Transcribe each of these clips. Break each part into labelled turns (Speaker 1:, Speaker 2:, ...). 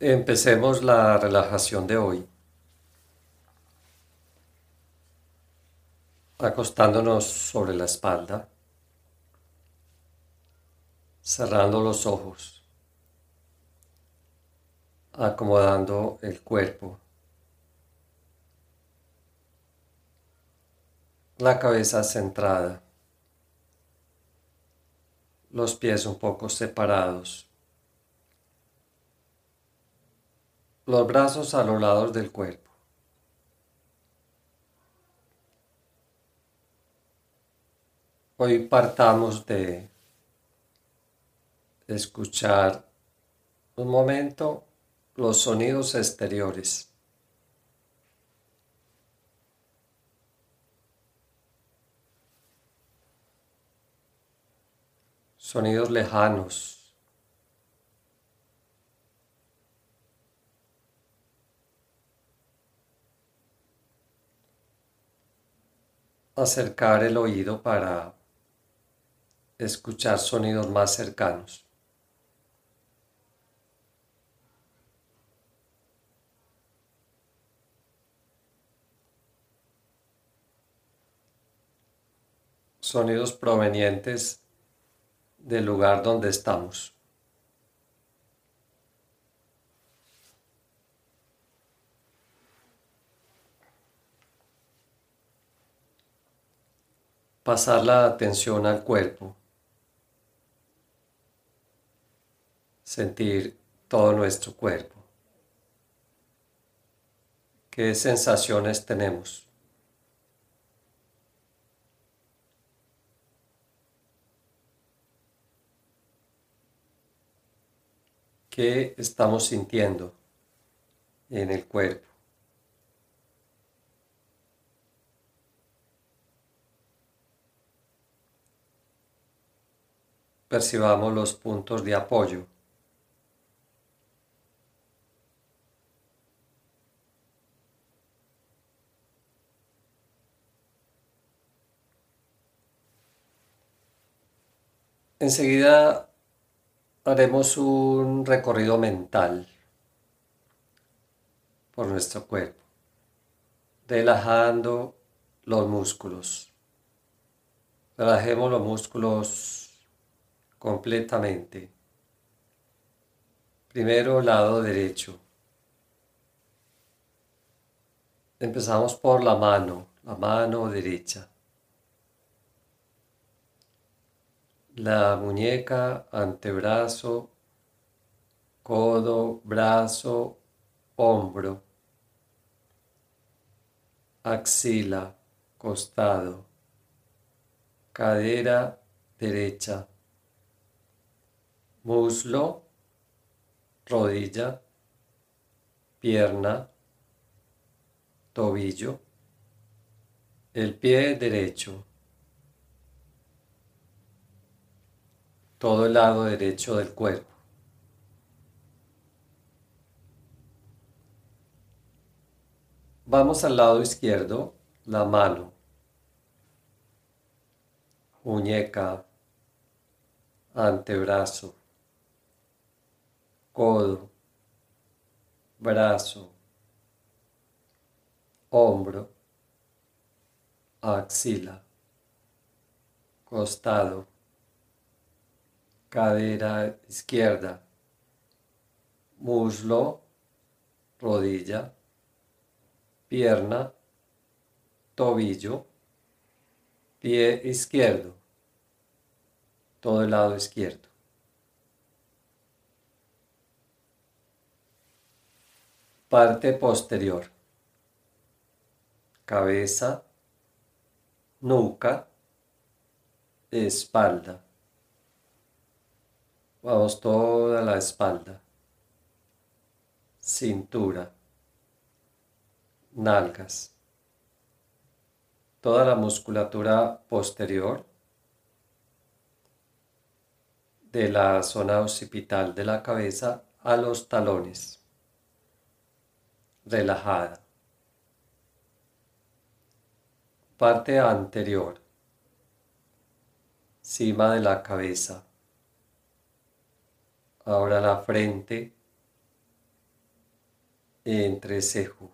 Speaker 1: Empecemos la relajación de hoy. Acostándonos sobre la espalda, cerrando los ojos, acomodando el cuerpo, la cabeza centrada, los pies un poco separados. Los brazos a los lados del cuerpo. Hoy partamos de escuchar un momento los sonidos exteriores. Sonidos lejanos. Acercar el oído para escuchar sonidos más cercanos. Sonidos provenientes del lugar donde estamos. Pasar la atención al cuerpo, sentir todo nuestro cuerpo. ¿Qué sensaciones tenemos? ¿Qué estamos sintiendo en el cuerpo? Percibamos los puntos de apoyo. Enseguida haremos un recorrido mental por nuestro cuerpo, relajando los músculos. Relajemos los músculos completamente. Primero lado derecho. Empezamos por la mano, la mano derecha. La muñeca, antebrazo, codo, brazo, hombro, axila, costado, cadera derecha muslo, rodilla, pierna, tobillo, el pie derecho, todo el lado derecho del cuerpo. Vamos al lado izquierdo, la mano, muñeca, antebrazo, codo, brazo, hombro, axila, costado, cadera izquierda, muslo, rodilla, pierna, tobillo, pie izquierdo, todo el lado izquierdo. Parte posterior. Cabeza, nuca, espalda. Vamos toda la espalda. Cintura. Nalgas. Toda la musculatura posterior de la zona occipital de la cabeza a los talones relajada. Parte anterior, cima de la cabeza. Ahora la frente, entre cejo,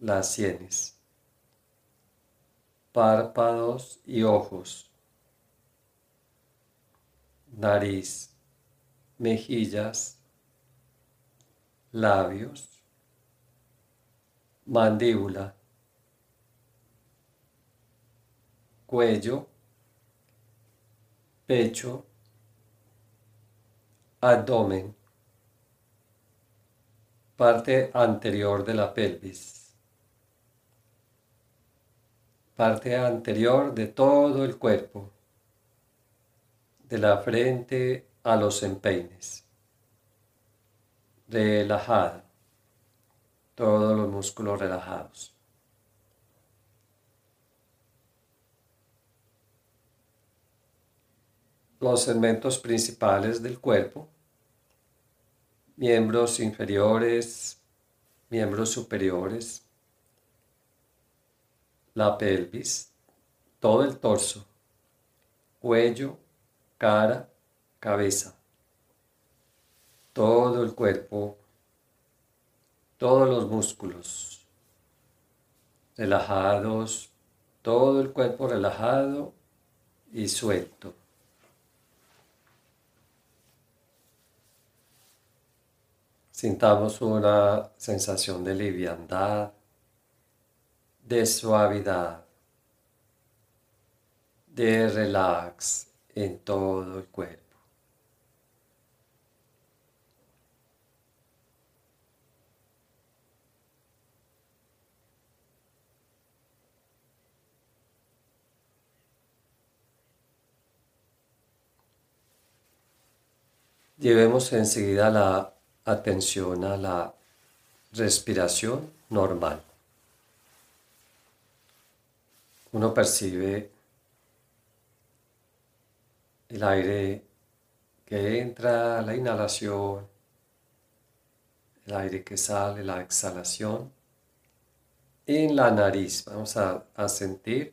Speaker 1: las sienes, párpados y ojos, nariz, mejillas, labios, mandíbula, cuello, pecho, abdomen, parte anterior de la pelvis, parte anterior de todo el cuerpo, de la frente a los empeines, relajada, todos los músculos relajados. Los segmentos principales del cuerpo miembros inferiores, miembros superiores, la pelvis, todo el torso, cuello, cara, cabeza, todo el cuerpo, todos los músculos relajados, todo el cuerpo relajado y suelto. Sintamos una sensación de liviandad, de suavidad, de relax en todo el cuerpo. Llevemos enseguida la atención a la respiración normal. Uno percibe el aire que entra, la inhalación, el aire que sale, la exhalación. En la nariz vamos a, a sentir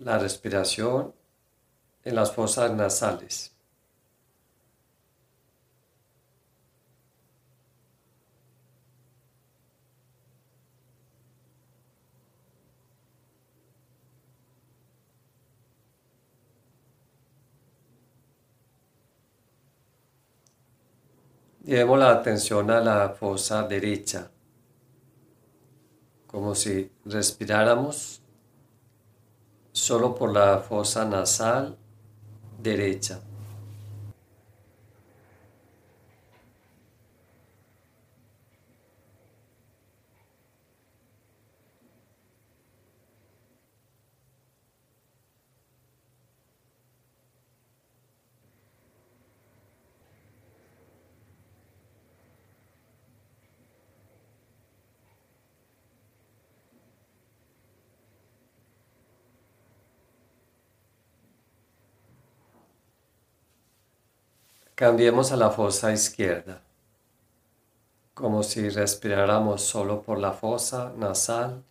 Speaker 1: la respiración en las fosas nasales. Llevemos la atención a la fosa derecha, como si respiráramos solo por la fosa nasal derecha. Cambiemos a la fosa izquierda, como si respiráramos solo por la fosa nasal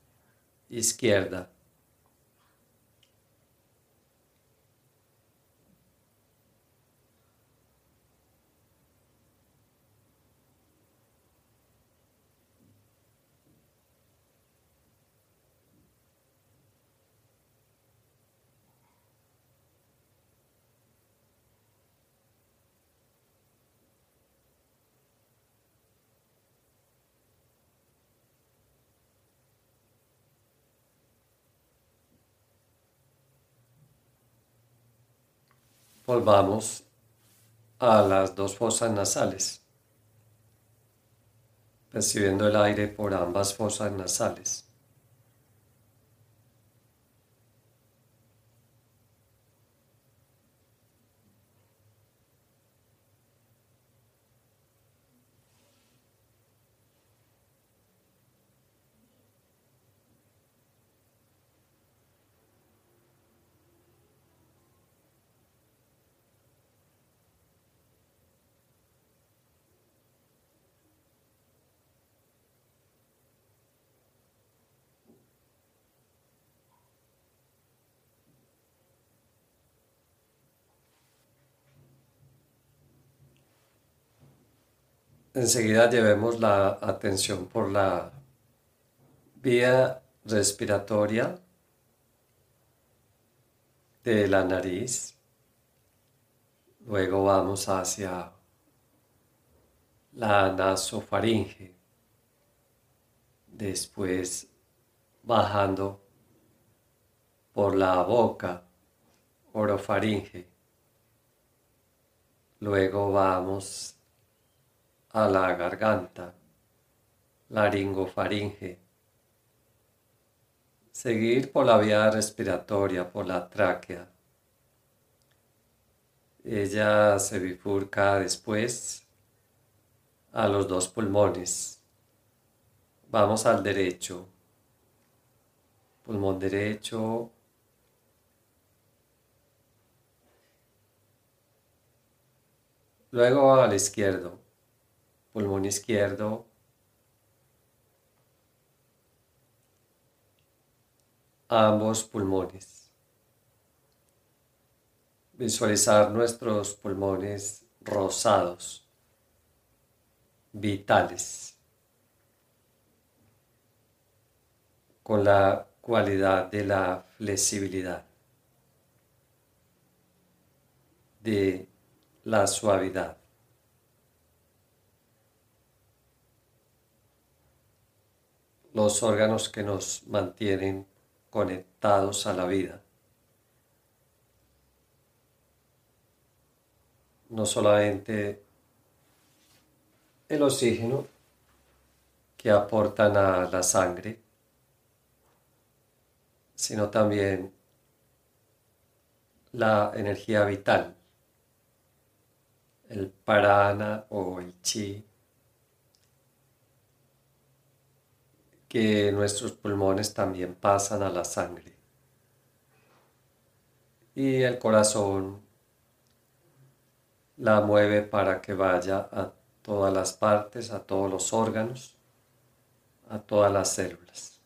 Speaker 1: izquierda. Volvamos a las dos fosas nasales, recibiendo el aire por ambas fosas nasales. Enseguida llevemos la atención por la vía respiratoria de la nariz. Luego vamos hacia la nasofaringe. Después bajando por la boca, orofaringe. Luego vamos a la garganta, laringofaringe. Seguir por la vía respiratoria, por la tráquea. Ella se bifurca después a los dos pulmones. Vamos al derecho. Pulmón derecho. Luego al izquierdo pulmón izquierdo, ambos pulmones. Visualizar nuestros pulmones rosados, vitales, con la cualidad de la flexibilidad, de la suavidad. Los órganos que nos mantienen conectados a la vida. No solamente el oxígeno que aportan a la sangre, sino también la energía vital, el parana o el chi que nuestros pulmones también pasan a la sangre. Y el corazón la mueve para que vaya a todas las partes, a todos los órganos, a todas las células.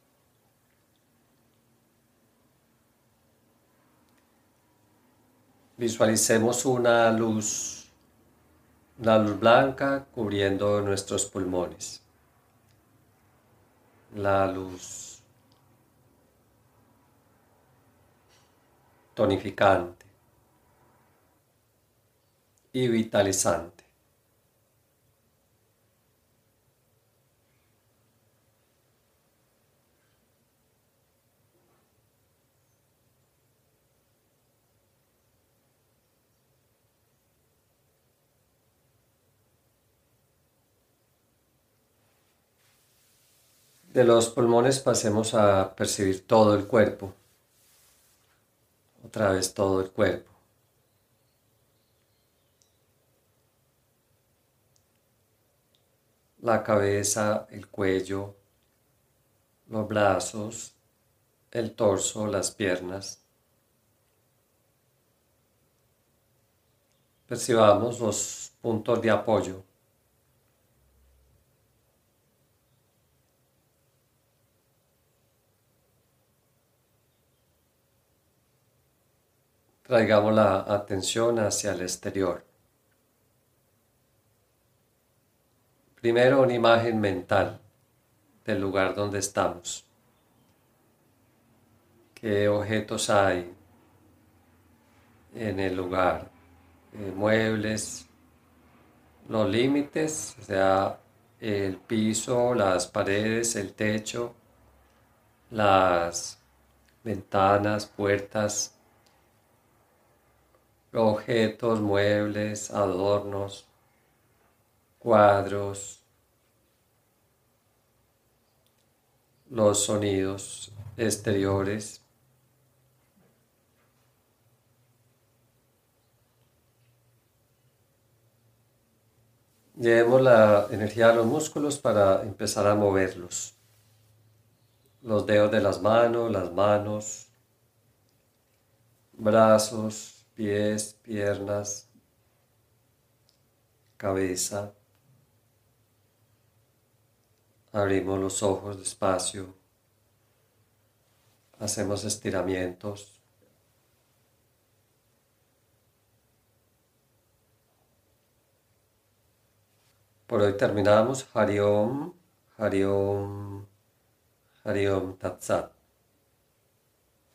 Speaker 1: Visualicemos una luz, una luz blanca cubriendo nuestros pulmones la luz tonificante y vitalizante. De los pulmones pasemos a percibir todo el cuerpo. Otra vez todo el cuerpo. La cabeza, el cuello, los brazos, el torso, las piernas. Percibamos los puntos de apoyo. Traigamos la atención hacia el exterior. Primero una imagen mental del lugar donde estamos. ¿Qué objetos hay en el lugar? Eh, muebles, los límites, o sea, el piso, las paredes, el techo, las ventanas, puertas, objetos, muebles, adornos, cuadros, los sonidos exteriores. Llevemos la energía a los músculos para empezar a moverlos. Los dedos de las manos, las manos, brazos, pies, piernas, cabeza. Abrimos los ojos despacio. Hacemos estiramientos. Por hoy terminamos. Hariom, Hariom, Hariom Tatsat.